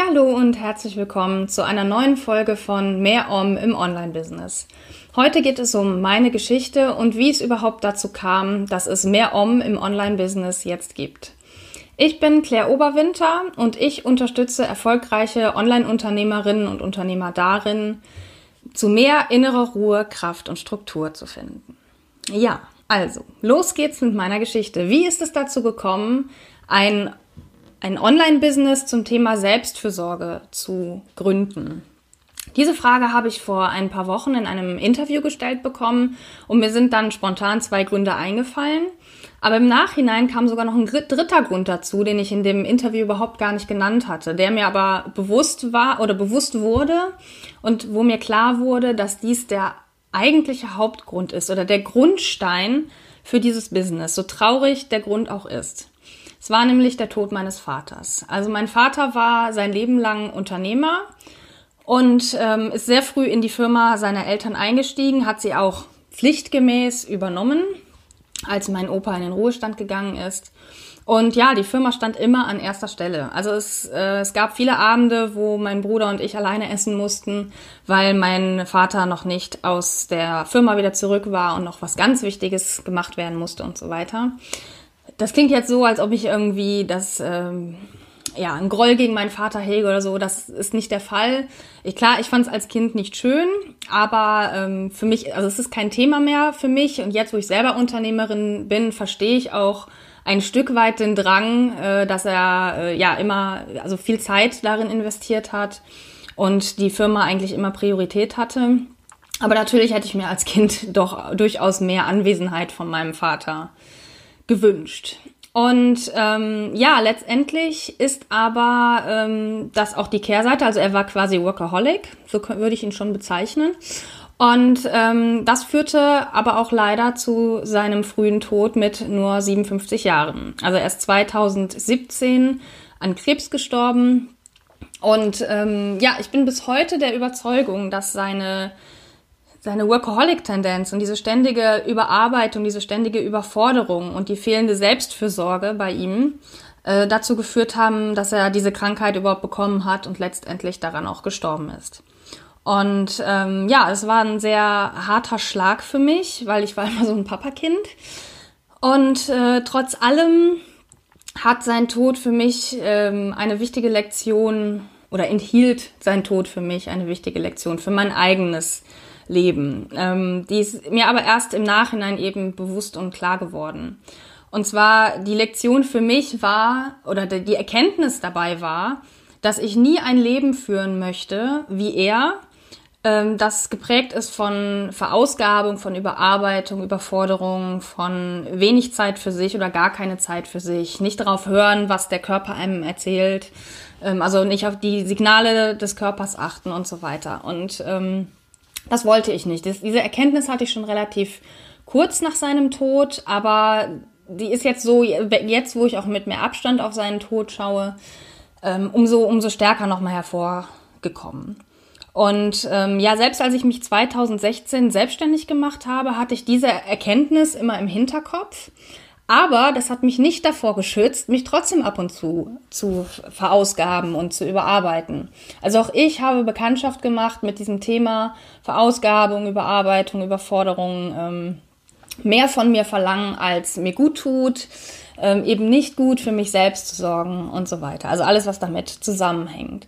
Ja, hallo und herzlich willkommen zu einer neuen Folge von Mehr Om im Online-Business. Heute geht es um meine Geschichte und wie es überhaupt dazu kam, dass es Mehr Om im Online-Business jetzt gibt. Ich bin Claire Oberwinter und ich unterstütze erfolgreiche Online-Unternehmerinnen und Unternehmer darin, zu mehr innerer Ruhe, Kraft und Struktur zu finden. Ja, also, los geht's mit meiner Geschichte. Wie ist es dazu gekommen, ein, ein Online-Business zum Thema Selbstfürsorge zu gründen? Diese Frage habe ich vor ein paar Wochen in einem Interview gestellt bekommen und mir sind dann spontan zwei Gründe eingefallen. Aber im Nachhinein kam sogar noch ein dritter Grund dazu, den ich in dem Interview überhaupt gar nicht genannt hatte, der mir aber bewusst war oder bewusst wurde und wo mir klar wurde, dass dies der eigentliche Hauptgrund ist oder der Grundstein für dieses Business, so traurig der Grund auch ist. Es war nämlich der Tod meines Vaters. Also mein Vater war sein Leben lang Unternehmer und ähm, ist sehr früh in die Firma seiner Eltern eingestiegen, hat sie auch pflichtgemäß übernommen als mein Opa in den Ruhestand gegangen ist. Und ja, die Firma stand immer an erster Stelle. Also es, äh, es gab viele Abende, wo mein Bruder und ich alleine essen mussten, weil mein Vater noch nicht aus der Firma wieder zurück war und noch was ganz Wichtiges gemacht werden musste und so weiter. Das klingt jetzt so, als ob ich irgendwie das ähm, ja, ein Groll gegen meinen Vater hege oder so, das ist nicht der Fall. Ich, klar, ich fand es als Kind nicht schön, aber ähm, für mich, also es ist kein Thema mehr für mich. Und jetzt, wo ich selber Unternehmerin bin, verstehe ich auch ein Stück weit den Drang, äh, dass er äh, ja immer, also viel Zeit darin investiert hat und die Firma eigentlich immer Priorität hatte. Aber natürlich hätte ich mir als Kind doch durchaus mehr Anwesenheit von meinem Vater gewünscht. Und ähm, ja, letztendlich ist aber ähm, das auch die Kehrseite. Also er war quasi Workaholic, so würde ich ihn schon bezeichnen. Und ähm, das führte aber auch leider zu seinem frühen Tod mit nur 57 Jahren. Also er ist 2017 an Krebs gestorben. Und ähm, ja, ich bin bis heute der Überzeugung, dass seine seine Workaholic-Tendenz und diese ständige Überarbeitung, diese ständige Überforderung und die fehlende Selbstfürsorge bei ihm äh, dazu geführt haben, dass er diese Krankheit überhaupt bekommen hat und letztendlich daran auch gestorben ist. Und ähm, ja, es war ein sehr harter Schlag für mich, weil ich war immer so ein Papakind. Und äh, trotz allem hat sein Tod für mich ähm, eine wichtige Lektion oder enthielt sein Tod für mich eine wichtige Lektion für mein eigenes leben. Ähm, die ist mir aber erst im Nachhinein eben bewusst und klar geworden. Und zwar die Lektion für mich war, oder die Erkenntnis dabei war, dass ich nie ein Leben führen möchte wie er, ähm, das geprägt ist von Verausgabung, von Überarbeitung, Überforderung, von wenig Zeit für sich oder gar keine Zeit für sich, nicht darauf hören, was der Körper einem erzählt, ähm, also nicht auf die Signale des Körpers achten und so weiter. Und ähm, das wollte ich nicht. Das, diese Erkenntnis hatte ich schon relativ kurz nach seinem Tod, aber die ist jetzt so, jetzt wo ich auch mit mehr Abstand auf seinen Tod schaue, ähm, umso, umso stärker nochmal hervorgekommen. Und ähm, ja, selbst als ich mich 2016 selbstständig gemacht habe, hatte ich diese Erkenntnis immer im Hinterkopf. Aber das hat mich nicht davor geschützt, mich trotzdem ab und zu zu verausgaben und zu überarbeiten. Also auch ich habe Bekanntschaft gemacht mit diesem Thema Verausgabung, Überarbeitung, Überforderung, ähm, mehr von mir verlangen, als mir gut tut, ähm, eben nicht gut für mich selbst zu sorgen und so weiter. Also alles, was damit zusammenhängt.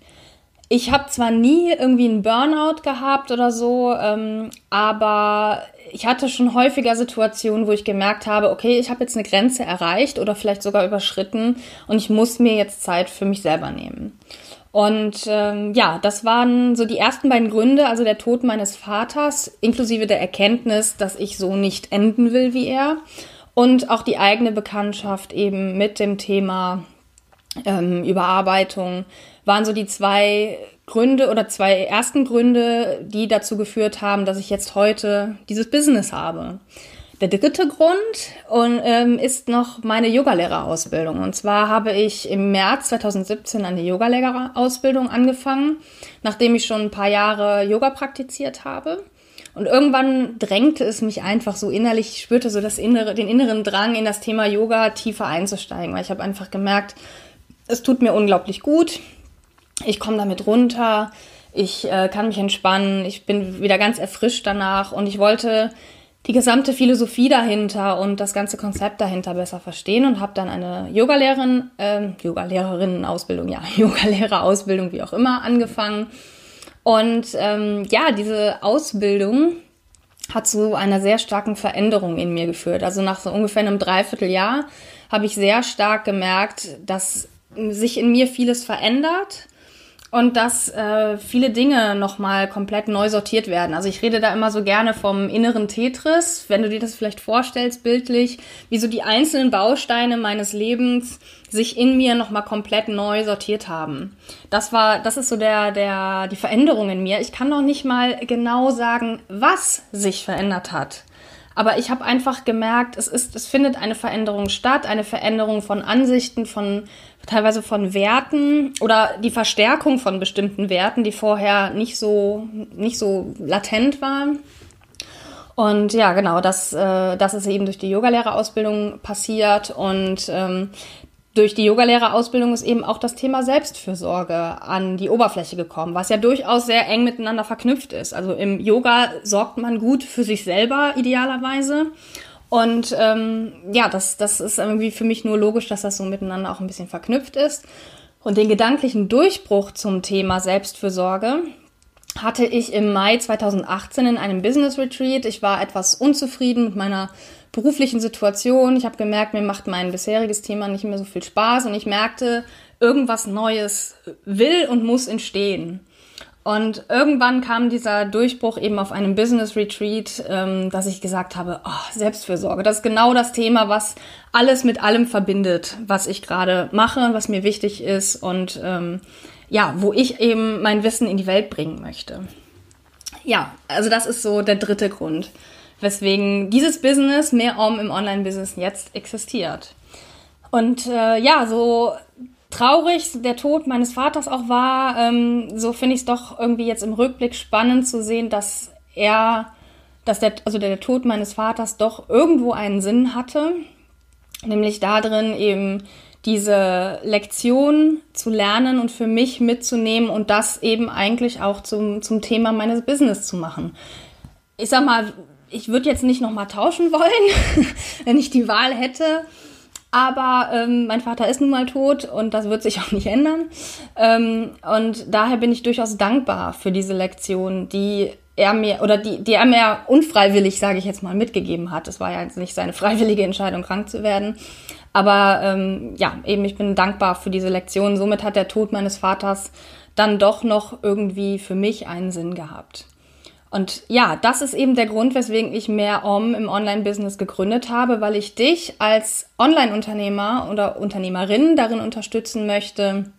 Ich habe zwar nie irgendwie einen Burnout gehabt oder so, ähm, aber ich hatte schon häufiger Situationen, wo ich gemerkt habe, okay, ich habe jetzt eine Grenze erreicht oder vielleicht sogar überschritten und ich muss mir jetzt Zeit für mich selber nehmen. Und ähm, ja, das waren so die ersten beiden Gründe, also der Tod meines Vaters, inklusive der Erkenntnis, dass ich so nicht enden will wie er und auch die eigene Bekanntschaft eben mit dem Thema ähm, Überarbeitung, waren so die zwei Gründe oder zwei ersten Gründe, die dazu geführt haben, dass ich jetzt heute dieses Business habe. Der dritte Grund und, ähm, ist noch meine Yogalehrerausbildung. Und zwar habe ich im März 2017 eine Yogalehrerausbildung angefangen, nachdem ich schon ein paar Jahre Yoga praktiziert habe. Und irgendwann drängte es mich einfach so innerlich, ich spürte so das innere, den inneren Drang, in das Thema Yoga tiefer einzusteigen, weil ich habe einfach gemerkt, es tut mir unglaublich gut. Ich komme damit runter, ich äh, kann mich entspannen, ich bin wieder ganz erfrischt danach und ich wollte die gesamte Philosophie dahinter und das ganze Konzept dahinter besser verstehen und habe dann eine Yogalehrerin, äh, Yogalehrerinnen-Ausbildung, ja, Yogalehrerausbildung, wie auch immer, angefangen. Und ähm, ja, diese Ausbildung hat zu einer sehr starken Veränderung in mir geführt. Also nach so ungefähr einem Dreivierteljahr habe ich sehr stark gemerkt, dass sich in mir vieles verändert und dass äh, viele Dinge nochmal komplett neu sortiert werden. Also ich rede da immer so gerne vom inneren Tetris, wenn du dir das vielleicht vorstellst, bildlich, wie so die einzelnen Bausteine meines Lebens sich in mir nochmal komplett neu sortiert haben. Das war, das ist so der, der, die Veränderung in mir. Ich kann noch nicht mal genau sagen, was sich verändert hat. Aber ich habe einfach gemerkt, es ist, es findet eine Veränderung statt, eine Veränderung von Ansichten, von teilweise von Werten oder die Verstärkung von bestimmten Werten, die vorher nicht so, nicht so latent waren. Und ja, genau, das, äh, das ist eben durch die Yogalehrerausbildung passiert. Und ähm, durch die Yogalehrerausbildung ist eben auch das Thema Selbstfürsorge an die Oberfläche gekommen, was ja durchaus sehr eng miteinander verknüpft ist. Also im Yoga sorgt man gut für sich selber idealerweise. Und ähm, ja, das, das ist irgendwie für mich nur logisch, dass das so miteinander auch ein bisschen verknüpft ist. Und den gedanklichen Durchbruch zum Thema Selbstfürsorge hatte ich im Mai 2018 in einem Business Retreat. Ich war etwas unzufrieden mit meiner beruflichen Situation. Ich habe gemerkt, mir macht mein bisheriges Thema nicht mehr so viel Spaß und ich merkte, irgendwas Neues will und muss entstehen. Und irgendwann kam dieser Durchbruch eben auf einem Business Retreat, ähm, dass ich gesagt habe, oh, Selbstfürsorge, das ist genau das Thema, was alles mit allem verbindet, was ich gerade mache, was mir wichtig ist und ähm, ja, wo ich eben mein Wissen in die Welt bringen möchte. Ja, also das ist so der dritte Grund weswegen dieses Business mehr Om im Online-Business jetzt existiert. Und äh, ja, so traurig der Tod meines Vaters auch war, ähm, so finde ich es doch irgendwie jetzt im Rückblick spannend zu sehen, dass er, dass der, also der Tod meines Vaters doch irgendwo einen Sinn hatte, nämlich darin eben diese Lektion zu lernen und für mich mitzunehmen und das eben eigentlich auch zum, zum Thema meines Business zu machen. Ich sag mal, ich würde jetzt nicht nochmal tauschen wollen, wenn ich die Wahl hätte. Aber ähm, mein Vater ist nun mal tot und das wird sich auch nicht ändern. Ähm, und daher bin ich durchaus dankbar für diese Lektion, die er mir oder die, die er mir unfreiwillig, sage ich jetzt mal, mitgegeben hat. Es war ja jetzt nicht seine freiwillige Entscheidung, krank zu werden. Aber ähm, ja, eben ich bin dankbar für diese Lektion. Somit hat der Tod meines Vaters dann doch noch irgendwie für mich einen Sinn gehabt. Und ja, das ist eben der Grund, weswegen ich mehr Om im Online-Business gegründet habe, weil ich dich als Online-Unternehmer oder Unternehmerin darin unterstützen möchte,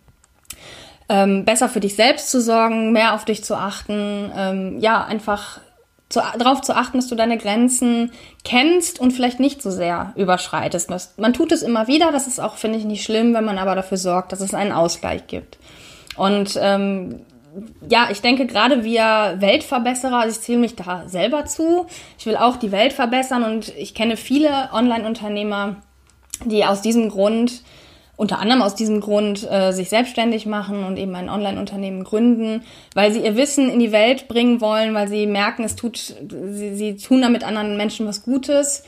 ähm, besser für dich selbst zu sorgen, mehr auf dich zu achten, ähm, ja, einfach zu, darauf zu achten, dass du deine Grenzen kennst und vielleicht nicht so sehr überschreitest. Man tut es immer wieder, das ist auch, finde ich, nicht schlimm, wenn man aber dafür sorgt, dass es einen Ausgleich gibt. Und ähm, ja, ich denke gerade wir Weltverbesserer, also ich zähle mich da selber zu. Ich will auch die Welt verbessern und ich kenne viele Online-Unternehmer, die aus diesem Grund, unter anderem aus diesem Grund, äh, sich selbstständig machen und eben ein Online-Unternehmen gründen, weil sie ihr Wissen in die Welt bringen wollen, weil sie merken, es tut, sie, sie tun damit anderen Menschen was Gutes.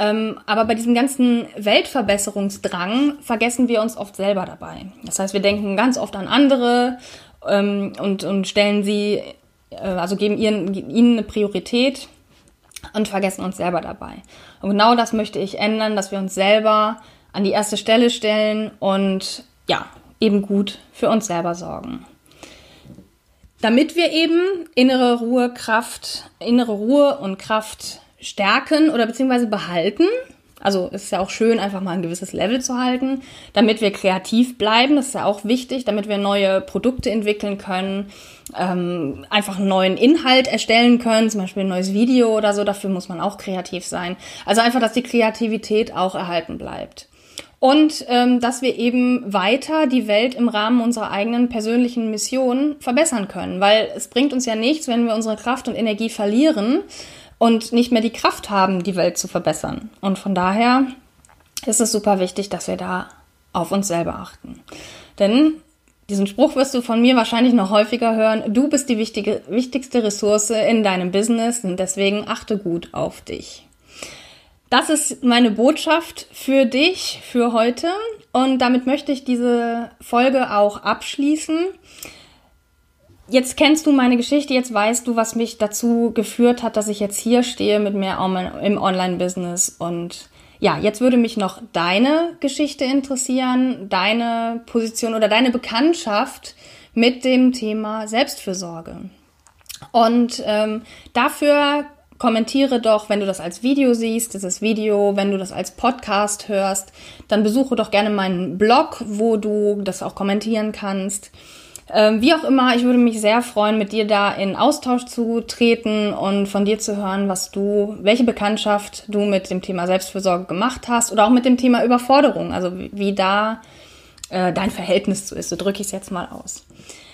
Ähm, aber bei diesem ganzen Weltverbesserungsdrang vergessen wir uns oft selber dabei. Das heißt, wir denken ganz oft an andere ähm, und, und stellen sie, äh, also geben ihren, ihnen eine Priorität und vergessen uns selber dabei. Und genau das möchte ich ändern, dass wir uns selber an die erste Stelle stellen und ja, eben gut für uns selber sorgen. Damit wir eben innere Ruhe, Kraft, innere Ruhe und Kraft stärken oder beziehungsweise behalten, Also es ist ja auch schön, einfach mal ein gewisses Level zu halten, damit wir kreativ bleiben. Das ist ja auch wichtig, damit wir neue Produkte entwickeln können, ähm, einfach einen neuen Inhalt erstellen können, zum Beispiel ein neues Video oder so. Dafür muss man auch kreativ sein. Also einfach, dass die Kreativität auch erhalten bleibt. Und ähm, dass wir eben weiter die Welt im Rahmen unserer eigenen persönlichen Mission verbessern können. Weil es bringt uns ja nichts, wenn wir unsere Kraft und Energie verlieren und nicht mehr die Kraft haben, die Welt zu verbessern. Und von daher ist es super wichtig, dass wir da auf uns selber achten. Denn diesen Spruch wirst du von mir wahrscheinlich noch häufiger hören. Du bist die wichtige, wichtigste Ressource in deinem Business und deswegen achte gut auf dich. Das ist meine Botschaft für dich für heute und damit möchte ich diese Folge auch abschließen. Jetzt kennst du meine Geschichte, jetzt weißt du, was mich dazu geführt hat, dass ich jetzt hier stehe mit mir im Online-Business. Und ja, jetzt würde mich noch deine Geschichte interessieren, deine Position oder deine Bekanntschaft mit dem Thema Selbstfürsorge. Und ähm, dafür kommentiere doch, wenn du das als Video siehst, dieses Video, wenn du das als Podcast hörst, dann besuche doch gerne meinen Blog, wo du das auch kommentieren kannst. Ähm, wie auch immer, ich würde mich sehr freuen, mit dir da in Austausch zu treten und von dir zu hören, was du, welche Bekanntschaft du mit dem Thema Selbstfürsorge gemacht hast oder auch mit dem Thema Überforderung, also wie, wie da äh, dein Verhältnis zu ist. So drücke ich es jetzt mal aus.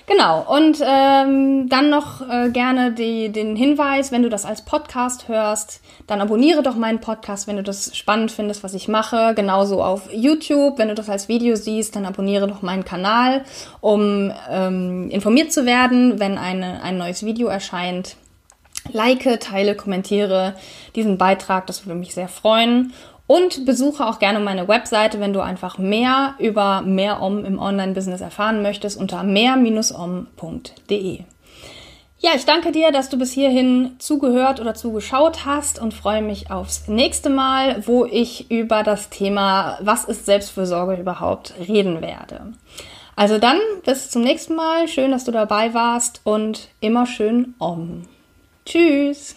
Genau, und ähm, dann noch äh, gerne die, den Hinweis, wenn du das als Podcast hörst, dann abonniere doch meinen Podcast, wenn du das spannend findest, was ich mache. Genauso auf YouTube, wenn du das als Video siehst, dann abonniere doch meinen Kanal, um ähm, informiert zu werden, wenn eine, ein neues Video erscheint. Like, teile, kommentiere diesen Beitrag, das würde mich sehr freuen. Und besuche auch gerne meine Webseite, wenn du einfach mehr über mehr Om im Online-Business erfahren möchtest, unter mehr-om.de. Ja, ich danke dir, dass du bis hierhin zugehört oder zugeschaut hast und freue mich aufs nächste Mal, wo ich über das Thema, was ist Selbstfürsorge überhaupt, reden werde. Also dann, bis zum nächsten Mal. Schön, dass du dabei warst und immer schön Om. Tschüss.